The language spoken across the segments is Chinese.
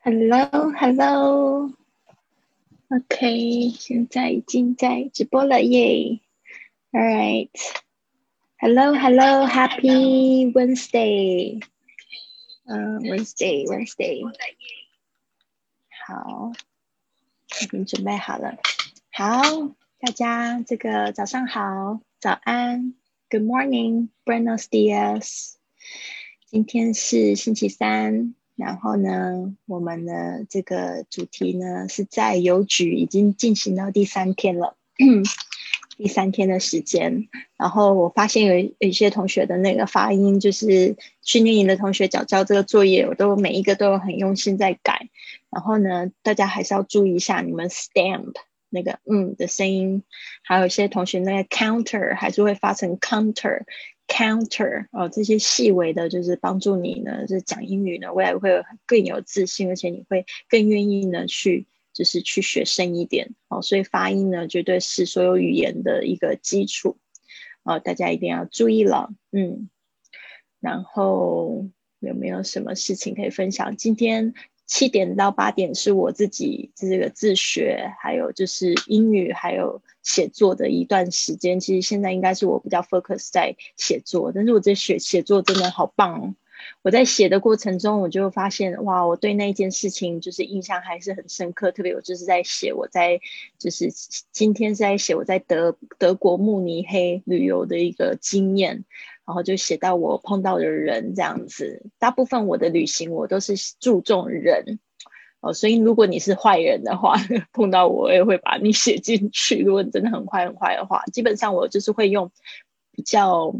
Hello，Hello，OK，现在已经在直播了耶。All right，Hello，Hello，Happy Wednesday。嗯，Wednesday，Wednesday。好，已经准备好了。好，大家这个早上好，早安，Good morning，Buenos dias。今天是星期三。然后呢，我们的这个主题呢是在邮局已经进行到第三天了，第三天的时间。然后我发现有有一些同学的那个发音，就是训练营的同学交交这个作业，我都每一个都有很用心在改。然后呢，大家还是要注意一下你们 stamp 那个嗯的声音，还有一些同学那个 counter 还是会发成 counter。Counter 哦，这些细微的，就是帮助你呢，就是讲英语呢，未来会更有自信，而且你会更愿意呢去，就是去学深一点哦。所以发音呢，绝对是所有语言的一个基础哦，大家一定要注意了。嗯，然后有没有什么事情可以分享？今天。七点到八点是我自己这个自学，还有就是英语，还有写作的一段时间。其实现在应该是我比较 focus 在写作，但是我这写写作真的好棒哦！我在写的过程中，我就发现哇，我对那件事情就是印象还是很深刻。特别我就是在写我在就是今天是在写我在德德国慕尼黑旅游的一个经验。然后就写到我碰到的人这样子，大部分我的旅行我都是注重人哦，所以如果你是坏人的话，碰到我也会把你写进去。如果你真的很坏很坏的话，基本上我就是会用比较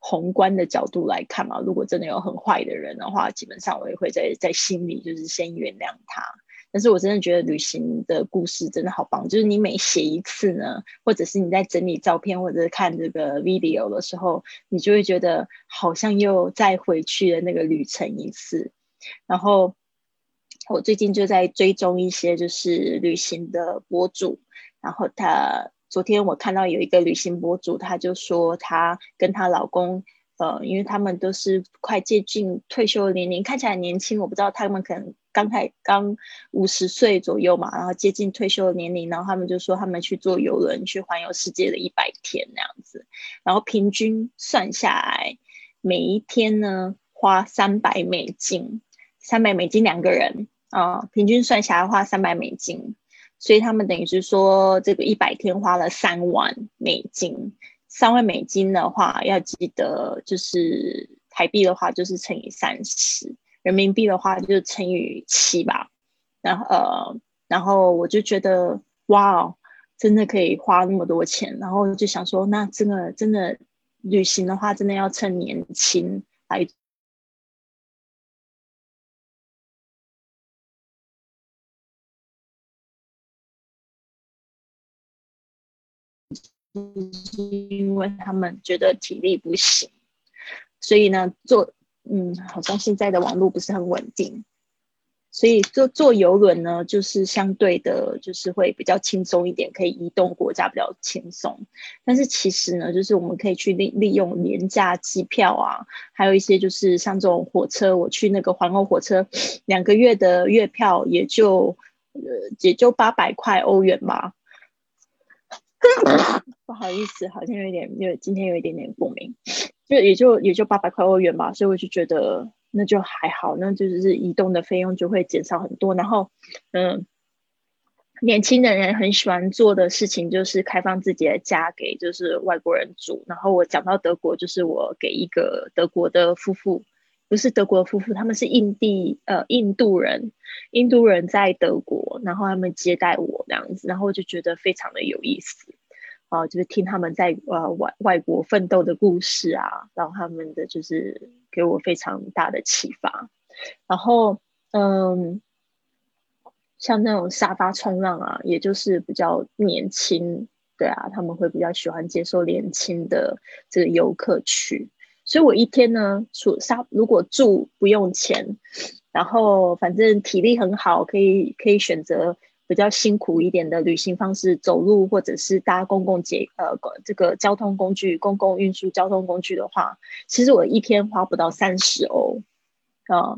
宏观的角度来看嘛。如果真的有很坏的人的话，基本上我也会在在心里就是先原谅他。但是我真的觉得旅行的故事真的好棒，就是你每写一次呢，或者是你在整理照片或者是看这个 video 的时候，你就会觉得好像又再回去了那个旅程一次。然后我最近就在追踪一些就是旅行的博主，然后他昨天我看到有一个旅行博主，他就说他跟她老公。呃，因为他们都是快接近退休年龄，看起来年轻。我不知道他们可能刚才刚五十岁左右嘛，然后接近退休的年龄，然后他们就说他们去坐游轮去环游世界的一百天那样子，然后平均算下来，每一天呢花三百美金，三百美金两个人啊，平均算下来花三百美金，所以他们等于是说这个一百天花了三万美金。三万美金的话，要记得就是台币的话就是乘以三十，人民币的话就乘以七吧。然后呃，然后我就觉得哇，真的可以花那么多钱。然后就想说，那真的真的旅行的话，真的要趁年轻来。因为他们觉得体力不行，所以呢，做嗯，好像现在的网络不是很稳定，所以坐坐游轮呢，就是相对的，就是会比较轻松一点，可以移动国家比较轻松。但是其实呢，就是我们可以去利利用廉价机票啊，还有一些就是像这种火车，我去那个环欧火车，两个月的月票也就呃也就八百块欧元吧。不好意思，好像有点，因为今天有一点点过敏，就也就也就八百块欧元吧，所以我就觉得那就还好，那就是移动的费用就会减少很多。然后，嗯，年轻的人很喜欢做的事情就是开放自己的家给就是外国人住。然后我讲到德国，就是我给一个德国的夫妇，不是德国夫妇，他们是印地呃印度人，印度人在德国，然后他们接待我这样子，然后我就觉得非常的有意思。啊，就是听他们在呃外外国奋斗的故事啊，然后他们的就是给我非常大的启发。然后，嗯，像那种沙发冲浪啊，也就是比较年轻，对啊，他们会比较喜欢接受年轻的这个游客去。所以我一天呢，住沙如果住不用钱，然后反正体力很好，可以可以选择。比较辛苦一点的旅行方式，走路或者是搭公共捷呃这个交通工具、公共运输交通工具的话，其实我一天花不到三十欧啊。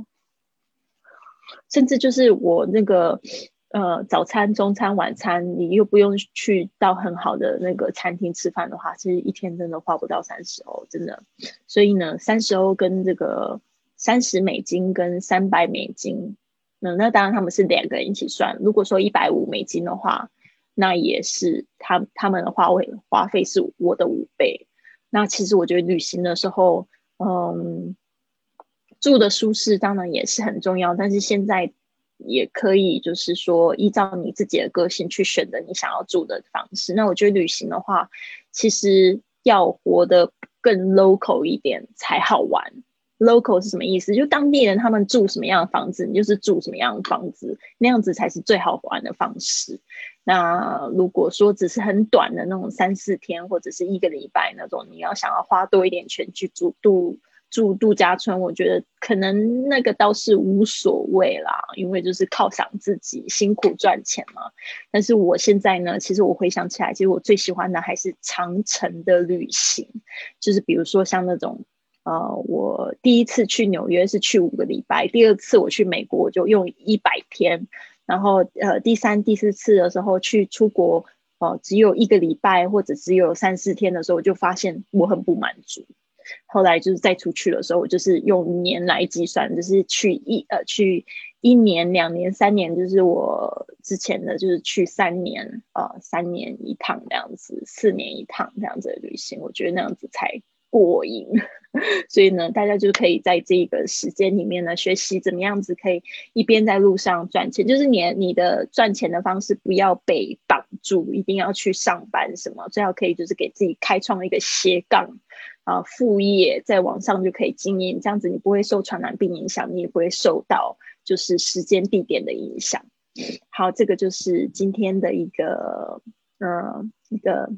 甚至就是我那个呃早餐、中餐、晚餐，你又不用去到很好的那个餐厅吃饭的话，其实一天真的花不到三十欧，真的。所以呢，三十欧跟这个三十美金跟三百美金，那那当然他们是两个人一起算。如果说一百五美金的话，那也是他他们的花费花费是我的五倍。那其实我觉得旅行的时候，嗯。住的舒适当然也是很重要，但是现在也可以就是说依照你自己的个性去选择你想要住的方式。那我觉得旅行的话，其实要活得更 local 一点才好玩。Local 是什么意思？就当地人他们住什么样的房子，你就是住什么样的房子，那样子才是最好玩的方式。那如果说只是很短的那种三四天或者是一个礼拜那种，你要想要花多一点钱去住度。住度假村，我觉得可能那个倒是无所谓啦，因为就是犒赏自己辛苦赚钱嘛。但是我现在呢，其实我回想起来，其实我最喜欢的还是长程的旅行，就是比如说像那种，呃，我第一次去纽约是去五个礼拜，第二次我去美国我就用一百天，然后呃第三、第四次的时候去出国，哦，只有一个礼拜或者只有三四天的时候，我就发现我很不满足。后来就是再出去的时候，我就是用年来计算，就是去一呃去一年、两年、三年，就是我之前的就是去三年呃三年一趟这样子，四年一趟这样子的旅行，我觉得那样子才过瘾。所以呢，大家就可以在这个时间里面呢，学习怎么样子可以一边在路上赚钱，就是你你的赚钱的方式不要被绑住，一定要去上班什么，最好可以就是给自己开创一个斜杠。啊，副业在网上就可以经营，这样子你不会受传染病影响，你也不会受到就是时间地点的影响。好，这个就是今天的一个呃一个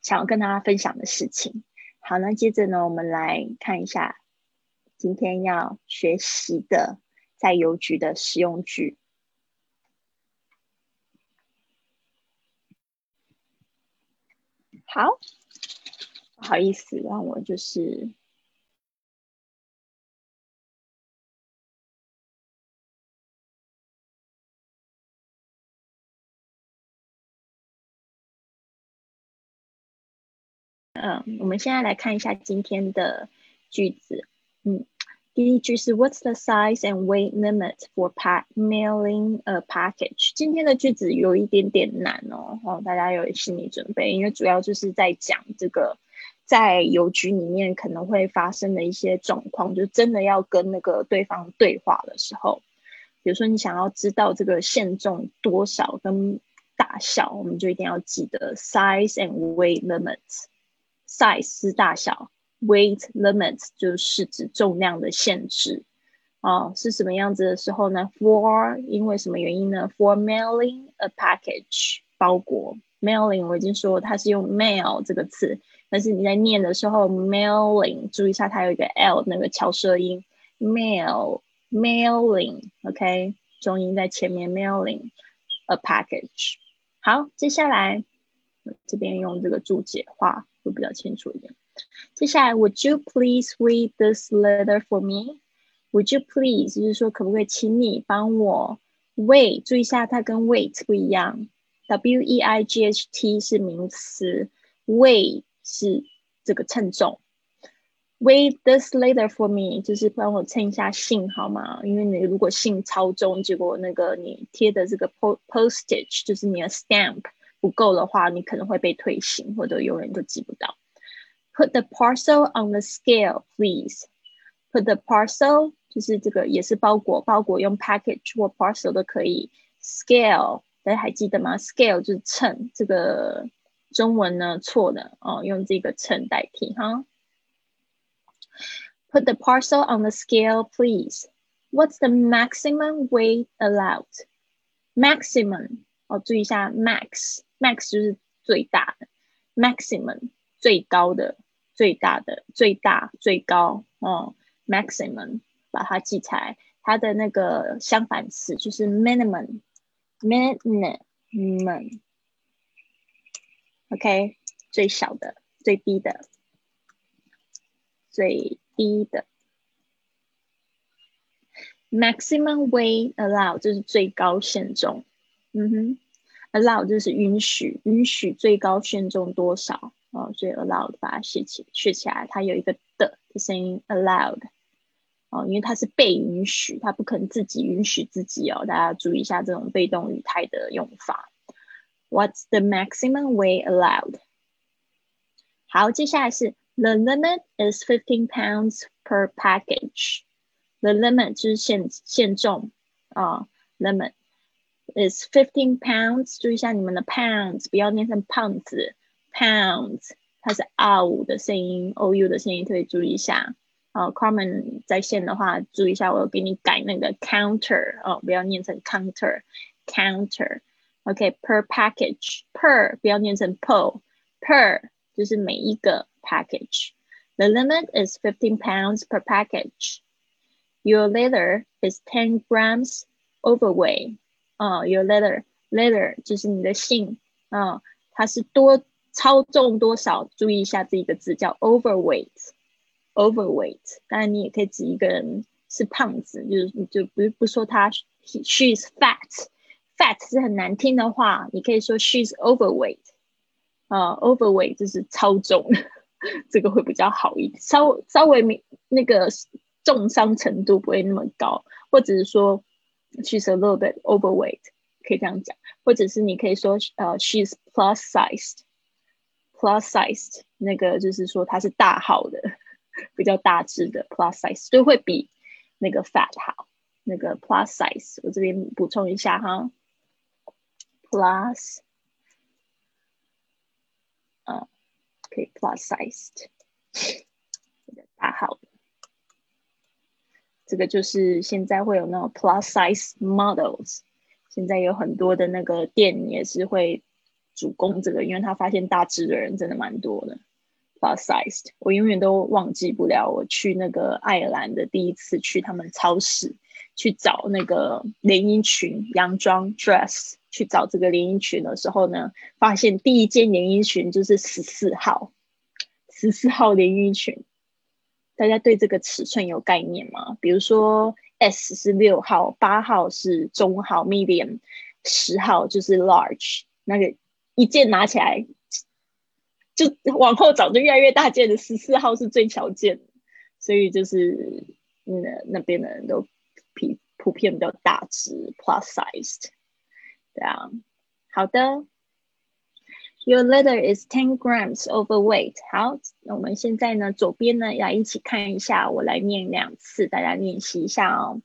想要跟大家分享的事情。好，那接着呢，我们来看一下今天要学习的在邮局的实用句。好。不好意思，让我就是，嗯，我们现在来看一下今天的句子。嗯，第一句是 What's the size and weight limit for pack mailing a package？今天的句子有一点点难哦，哦，大家有心理准备，因为主要就是在讲这个。在邮局里面可能会发生的一些状况，就真的要跟那个对方对话的时候，比如说你想要知道这个限重多少跟大小，我们就一定要记得 size and weight limits。Size 大小，weight limit 就是指重量的限制。哦，是什么样子的时候呢？For 因为什么原因呢？For mailing a package 包裹，mailing 我已经说它是用 mail 这个词。但是你在念的时候，mailing，注意一下，它有一个 l 那个翘舌音，mail，mailing，OK，重音在前面，mailing a package。好，接下来这边用这个注解画会比较清楚一点。接下来，Would you please read this letter for me？Would you please 就是说可不可以请你帮我 weigh？注意一下，它跟 weight 不一样，w e i g h t 是名词，weigh。是这个称重，weigh this letter for me，就是帮我称一下信好吗？因为你如果信超重，结果那个你贴的这个 postage，就是你的 stamp 不够的话，你可能会被退信，或者永远都寄不到。Put the parcel on the scale, please. Put the parcel 就是这个也是包裹，包裹用 package 或 parcel 都可以。Scale 大家还记得吗？Scale 就是称这个。中文呢错的哦，用这个称代替哈。Put the parcel on the scale, please. What's the maximum weight allowed? Maximum 哦，注意一下，max，max 就是最大的，maximum 最高的、最大的、最大、最高哦，maximum 把它记起来。它的那个相反词就是 minimum，minimum。OK，最小的、最低的、最低的 maximum weight allowed 就是最高限重，嗯哼，allow 就是允许，允许最高限重多少哦，所以 allowed 把它写起写起来，它有一个的的声音 allowed 哦，因为它是被允许，它不可能自己允许自己哦，大家注意一下这种被动语态的用法。What's the maximum weight allowed？好，接下来是 the limit is fifteen pounds per package。The limit 就是限限重啊，limit is fifteen pounds。注意一下你们的 pounds，不要念成胖子，pounds 它是 ou 的声音，ou 的声音特别注意一下。啊，Carmen 在线的话，注意一下，我有给你改那个 counter 哦，不要念成 counter，counter。OK，per package，per 不要念成 per，per 就是每一个 package。The limit is fifteen pounds per package. Your letter is ten grams overweight. 啊，your letter letter 就是你的信啊，它是多超重多少？注意一下这一个字叫 overweight。overweight，当然你也可以指一个人是胖子，就是就不不说他 she's fat。fat 是很难听的话，你可以说 she's overweight。啊，overweight 就是超重，这个会比较好一点，稍稍微没那个。重伤程度不会那么高，或者是说 she's a little bit overweight，可以这样讲，或者是你可以说呃 she's plus sized，plus sized 那个就是说它是大号的，比较大只的 plus size 就会比那个 fat 好。那个 plus size 我这边补充一下哈，plus 呃可以 plus sized 大号的。 这个就是现在会有那种 plus size models，现在有很多的那个店也是会主攻这个，因为他发现大只的人真的蛮多的。plus size 我永远都忘记不了，我去那个爱尔兰的第一次去他们超市去找那个连衣裙、洋装 dress，去找这个连衣裙的时候呢，发现第一件连衣裙就是十四号，十四号连衣裙。大家对这个尺寸有概念吗？比如说 S 是六号，八号是中号 （medium），十号就是 large。那个一件拿起来，就往后找就越来越大件的，十四号是最小件所以就是那那边的人都普普遍比较大只 （plus sized）。对啊，好的。Your letter is ten grams overweight。好，那我们现在呢，左边呢要一起看一下，我来念两次，大家练习一下哦。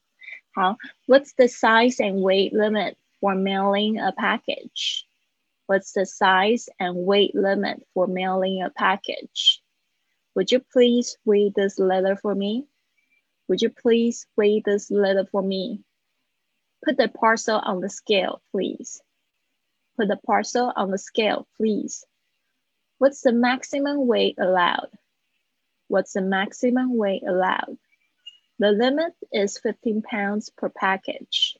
好，What's the size and weight limit for mailing a package? What's the size and weight limit for mailing a package? Would you please weigh this letter for me? Would you please weigh this letter for me? Put the parcel on the scale, please. Put the parcel on the scale, please. What's the maximum weight allowed? What's the maximum weight allowed? The limit is 15 pounds per package.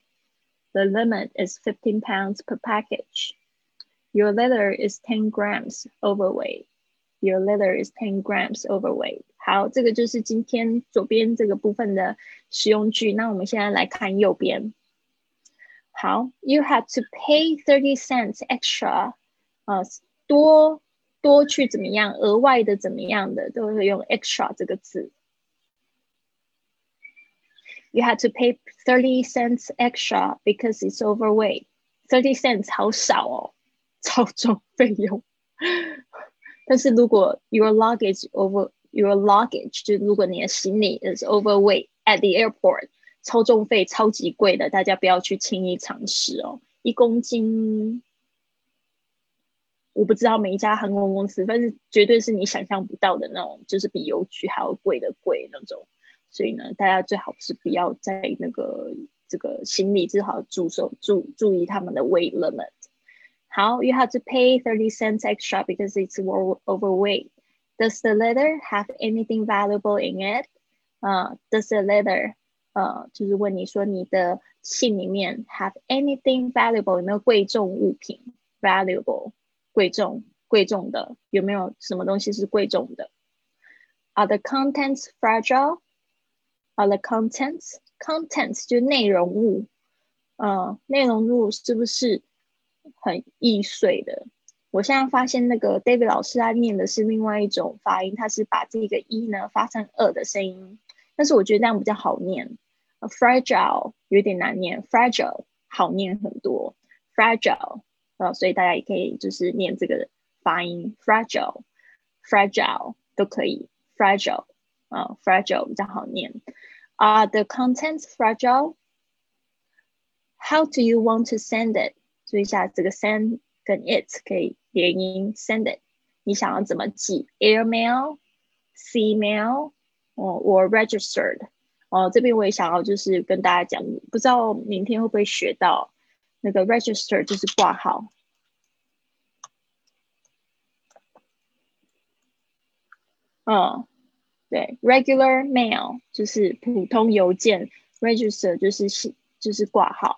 The limit is 15 pounds per package. Your letter is 10 grams overweight. Your letter is 10 grams overweight. 好，这个就是今天左边这个部分的实用句。那我们现在来看右边。 好，you had to pay thirty cents extra，呃，多多去怎么样，额外的怎么样的，都会用 extra 这个字。You had to pay thirty cents extra because it's overweight. Thirty cents 好少哦，超重费用。但是如果 your luggage over your luggage，就如果你的行李 is overweight at the airport。 超重费超级贵的，大家不要去轻易尝试哦。一公斤，我不知道每一家航空公司，但是绝对是你想象不到的那种，就是比邮局还要贵的贵那种。所以呢，大家最好是不要在那个这个行李最好注手注注意他们的 weight limit。好，you have to pay thirty cents extra because it's overweight. Does the letter have anything valuable in it? 啊，Does the letter 呃，就是问你说你的信里面 have anything valuable 有没有贵重物品？valuable 贵重贵重的有没有什么东西是贵重的？Are the contents fragile? Are the contents contents 就内容物，呃，内容物是不是很易碎的？我现在发现那个 David 老师他念的是另外一种发音，他是把这个一呢发成二的声音，但是我觉得这样比较好念。fragile 有点难念，fragile 好念很多，fragile 呃，所以大家也可以就是念这个发音，fragile，fragile 都可以，fragile 啊，fragile 比较好念。Are the contents fragile? How do you want to send it? 注意一下这个 send 跟 it 可以连音，send it。你想要怎么寄？Airmail, sea mail, 哦，我 registered 哦，这边我也想要就是跟大家讲，不知道明天会不会学到那个 register 就是挂号。嗯，对，regular mail 就是普通邮件，register 就是信就是挂号。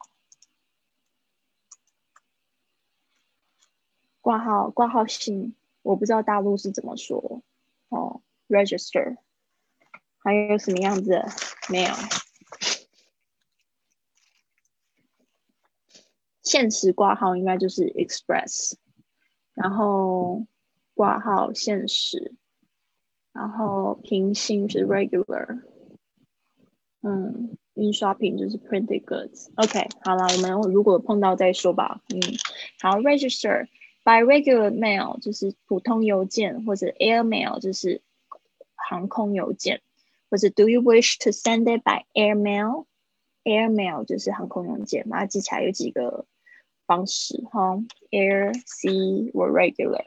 挂号挂号信，我不知道大陆是怎么说哦。Register，还有什么样子没有？限时挂号应该就是 Express，然后挂号限时，然后平行是 Regular，嗯，印刷品就是 Printed Goods。OK，好了，我们如果碰到再说吧。嗯，好，Register。By regular mail 就是普通邮件，或者 air mail 就是航空邮件，或者 Do you wish to send it by air mail？Air mail 就是航空邮件，把它记起来有几个方式哈，air、sea 或 regular。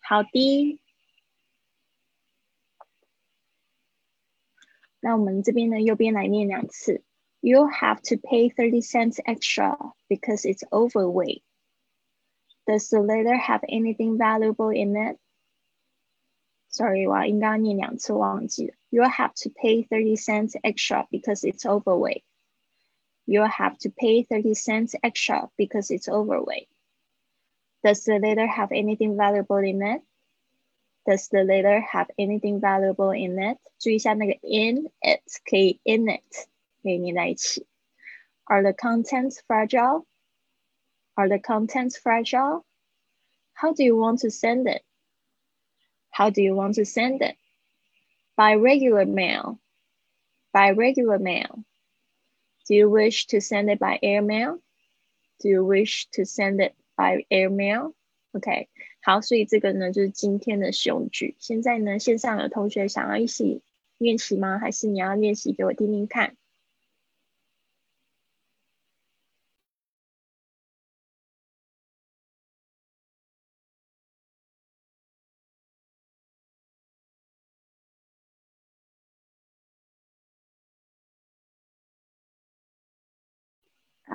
好的，那我们这边呢，右边来念两次。You have to pay thirty cents extra because it's overweight. Does the letter have anything valuable in it? Sorry, 我应该念两次忘记了。 You'll have to pay thirty cents extra because it's overweight. You'll have to pay thirty cents extra because it's overweight. Does the letter have anything valuable in it? Does the letter have anything valuable in it? 注意一下那个 in it 可以 in it 可以连在一起。Are the contents fragile? Are the contents fragile? How do you want to send it? How do you want to send it? By regular mail. By regular mail. Do you wish to send it by airmail? Do you wish to send it by airmail? OK，好，所以这个呢就是今天的使用句。现在呢，线上有同学想要一起练习吗？还是你要练习给我听听看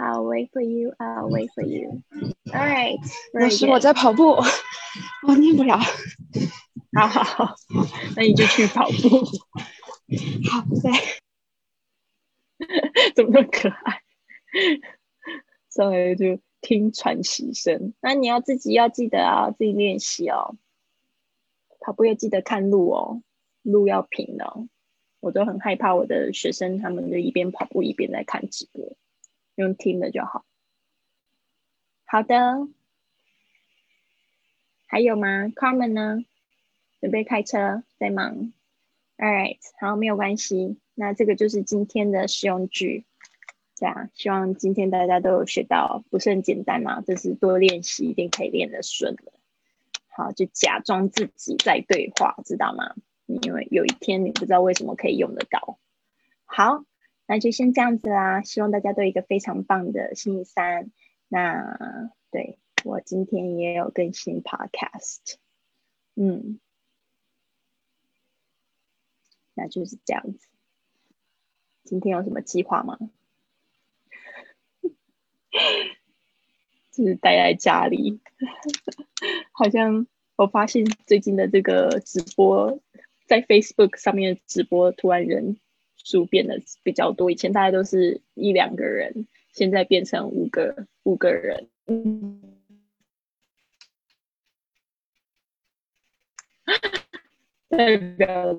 ？I'll wait for you. I'll wait for you. All right. 老师，我在跑步，我念不了。好好好，那你就去跑步。好，对。怎么那么可爱？上来就听喘息声。那你要自己要记得啊，自己练习哦。跑步要记得看路哦，路要平哦。我都很害怕我的学生，他们就一边跑步一边在看直播。用听的就好。好的，还有吗？Carmen 呢？准备开车，在忙。All right，好，没有关系。那这个就是今天的实用句。对啊，希望今天大家都有学到，不是很简单嘛？这是多练习，一定可以练得顺的。好，就假装自己在对话，知道吗？因为有一天你不知道为什么可以用得到。好。那就先这样子啦，希望大家都有一个非常棒的星期三。那对我今天也有更新 podcast，嗯，那就是这样子。今天有什么计划吗？就是待在家里，好像我发现最近的这个直播，在 Facebook 上面直播，突然人。数变得比较多，以前大概都是一两个人，现在变成五个五个人。代表